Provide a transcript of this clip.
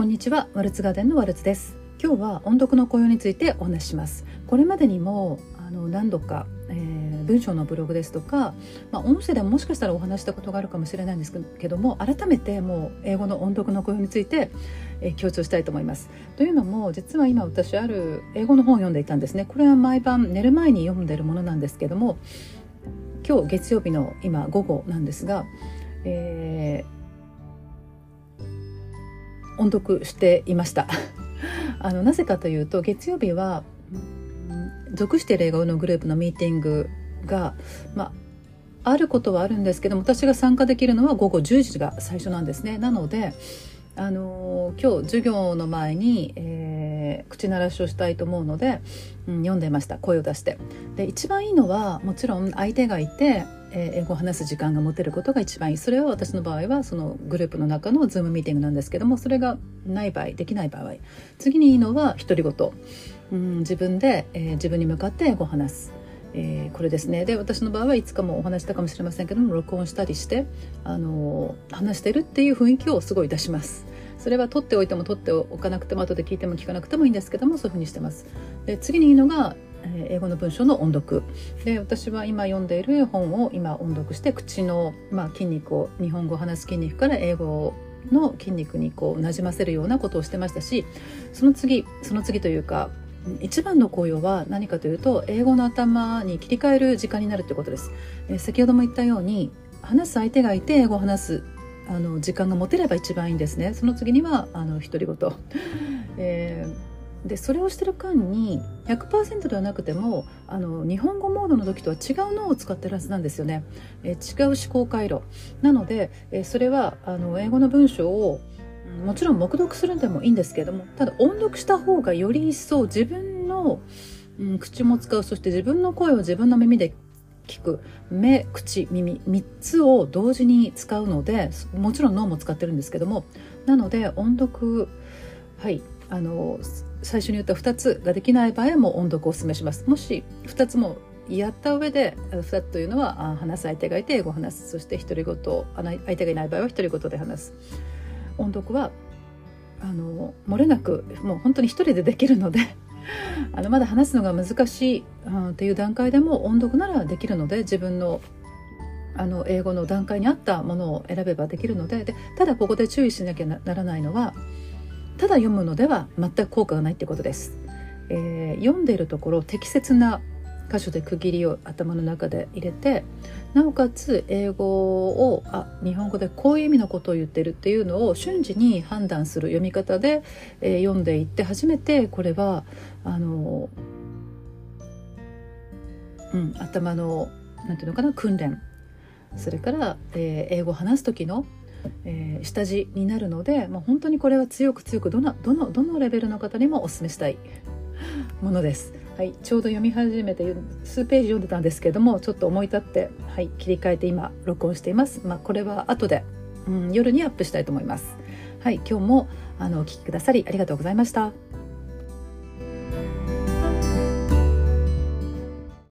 こんにちは。ワルツガーデンのワルツです。今日は音読の雇用についてお話しします。これまでにもあの何度か、えー、文章のブログですとか、まあ、音声でももしかしたらお話したことがあるかもしれないんですけども改めてもう英語の音読の雇用について、えー、強調したいと思います。というのも実は今私ある英語の本を読んでいたんですね。これは毎晩寝る前に読んでるものなんですけども今日月曜日の今午後なんですが、えー音読していました。あのなぜかというと月曜日は属している英語のグループのミーティングが、まあ、あることはあるんですけども私が参加できるのは午後10時が最初なんですね。なのであの今日授業の前に、えー、口鳴らしをしたいと思うので、うん、読んでました。声を出して。で一番いいのはもちろん相手がいてえ英語を話す時間が持てることが一番いい。それは私の場合はそのグループの中のズームミーティングなんですけどもそれがない場合できない場合。次にいいのは独り言、うん、自分で、えー、自分に向かって英語を話す。えー、これですねで私の場合はいつかもお話したかもしれませんけども録音したりして、あのー、話してるっていう雰囲気をすごい出します。それは取っておいても取っておかなくても後で聞いても聞かなくてもいいんですけどもそういうふうにしてます。で次にいいのが英語の文章の音読。で私は今読んでいる本を今音読して口の、まあ、筋肉を日本語を話す筋肉から英語の筋肉にこうなじませるようなことをしてましたしその次その次というか一番の効用は何かというと英語の頭に切り替える時間になるということです、え先ほども言ったように話す相手がいて英語を話すあの時間が持てれば一番いいんですね。その次にはあの独り言、えーでそれをしてる間に100%ではなくてもあの日本語モードの時とは違う脳を使ってるはずなんですよね、え違う思考回路。なので、えそれはあの英語の文章をもちろん黙読するんでもいいんですけどもただ音読した方がより一層自分の、うん、口も使うそして自分の声を自分の耳で聞く目口耳3つを同時に使うのでもちろん脳も使ってるんですけどもなので音読はい。あの最初に言った2つができない場合はも音読をお勧めします。もし2つもやった上で2つというのは話す相手がいて英語を話す。そして独り言相手がいない場合は独り言で話す。音読はあの漏れなくもう本当に一人でできるので あのまだ話すのが難しい、うん、っていう段階でも音読ならできるので自分のあの英語の段階に合ったものを選べばできるので。でただここで注意しなきゃならないのはただ読むのでは全く効果がないってことです、えー、読んでいるところ適切な箇所で区切りを頭の中で入れてなおかつ英語をあ日本語でこういう意味のことを言ってるっていうのを瞬時に判断する読み方で、えー、読んでいって初めてこれはあの、うん、頭のなんていうのかな訓練。それから、えー、英語を話す時のえー、下地になるので、まあ、本当にこれは強く強くどのどのどのレベルの方にもお勧めしたいものです。はい、ちょうど読み始めて数ページ読んでたんですけどもちょっと思い立って、はい、切り替えて今録音しています。まあ、これは後で、うん、夜にアップしたいと思います。はい、今日もあのお聴きくださりありがとうございました。